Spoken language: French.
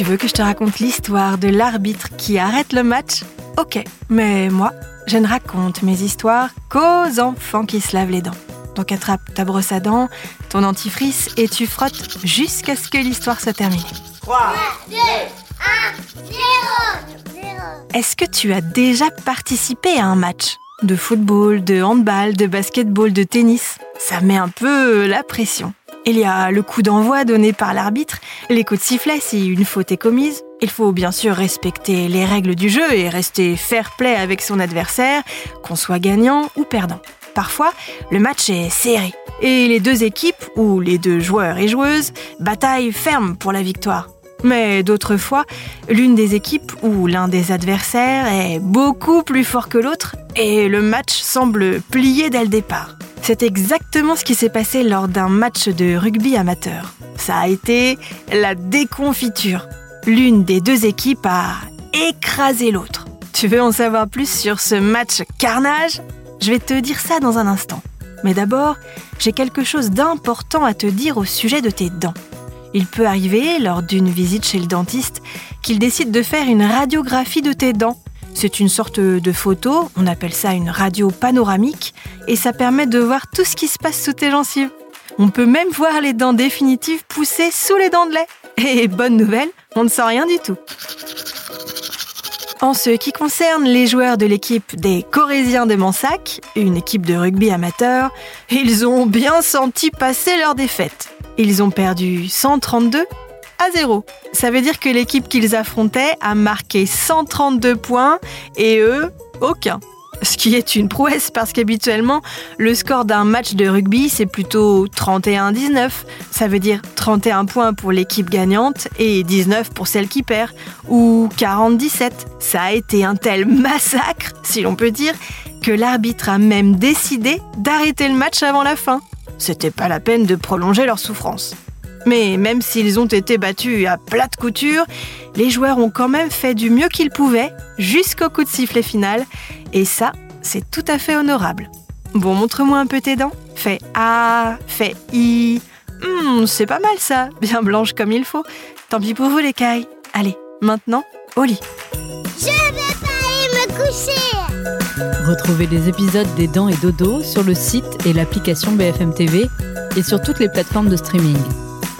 Tu veux que je te raconte l'histoire de l'arbitre qui arrête le match? Ok, mais moi, je ne raconte mes histoires qu'aux enfants qui se lavent les dents. Donc attrape ta brosse à dents, ton antifrice et tu frottes jusqu'à ce que l'histoire soit terminée. 3, 2, 1, 0, 0. Est-ce que tu as déjà participé à un match de football, de handball, de basketball, de tennis? Ça met un peu la pression. Il y a le coup d'envoi donné par l'arbitre, les coups de sifflet si une faute est commise. Il faut bien sûr respecter les règles du jeu et rester fair play avec son adversaire, qu'on soit gagnant ou perdant. Parfois, le match est serré et les deux équipes, ou les deux joueurs et joueuses, bataillent ferme pour la victoire. Mais d'autres fois, l'une des équipes ou l'un des adversaires est beaucoup plus fort que l'autre et le match semble plié dès le départ. C'est exactement ce qui s'est passé lors d'un match de rugby amateur. Ça a été la déconfiture. L'une des deux équipes a écrasé l'autre. Tu veux en savoir plus sur ce match carnage? Je vais te dire ça dans un instant. Mais d'abord, j'ai quelque chose d'important à te dire au sujet de tes dents. Il peut arriver, lors d'une visite chez le dentiste, qu'il décide de faire une radiographie de tes dents. C'est une sorte de photo, on appelle ça une radio panoramique, et ça permet de voir tout ce qui se passe sous tes gencives. On peut même voir les dents définitives pousser sous les dents de lait. Et bonne nouvelle, on ne sent rien du tout. En ce qui concerne les joueurs de l'équipe des Corésiens de Mansac, une équipe de rugby amateur, ils ont bien senti passer leur défaite. Ils ont perdu 132 à 0. Ça veut dire que l'équipe qu'ils affrontaient a marqué 132 points et eux, aucun. Ce qui est une prouesse parce qu'habituellement, le score d'un match de rugby, c'est plutôt 31-19. Ça veut dire 31 points pour l'équipe gagnante et 19 pour celle qui perd. Ou 40-17. Ça a été un tel massacre, si l'on peut dire, que l'arbitre a même décidé d'arrêter le match avant la fin. C'était pas la peine de prolonger leur souffrance. Mais même s'ils ont été battus à plate couture, les joueurs ont quand même fait du mieux qu'ils pouvaient jusqu'au coup de sifflet final. Et ça, c'est tout à fait honorable. Bon, montre-moi un peu tes dents. Fais A, fais I. Hmm, c'est pas mal ça, bien blanche comme il faut. Tant pis pour vous les cailles. Allez, maintenant, au lit. Je vais pas aller me coucher. Retrouvez les épisodes des Dents et Dodo sur le site et l'application BFM TV et sur toutes les plateformes de streaming.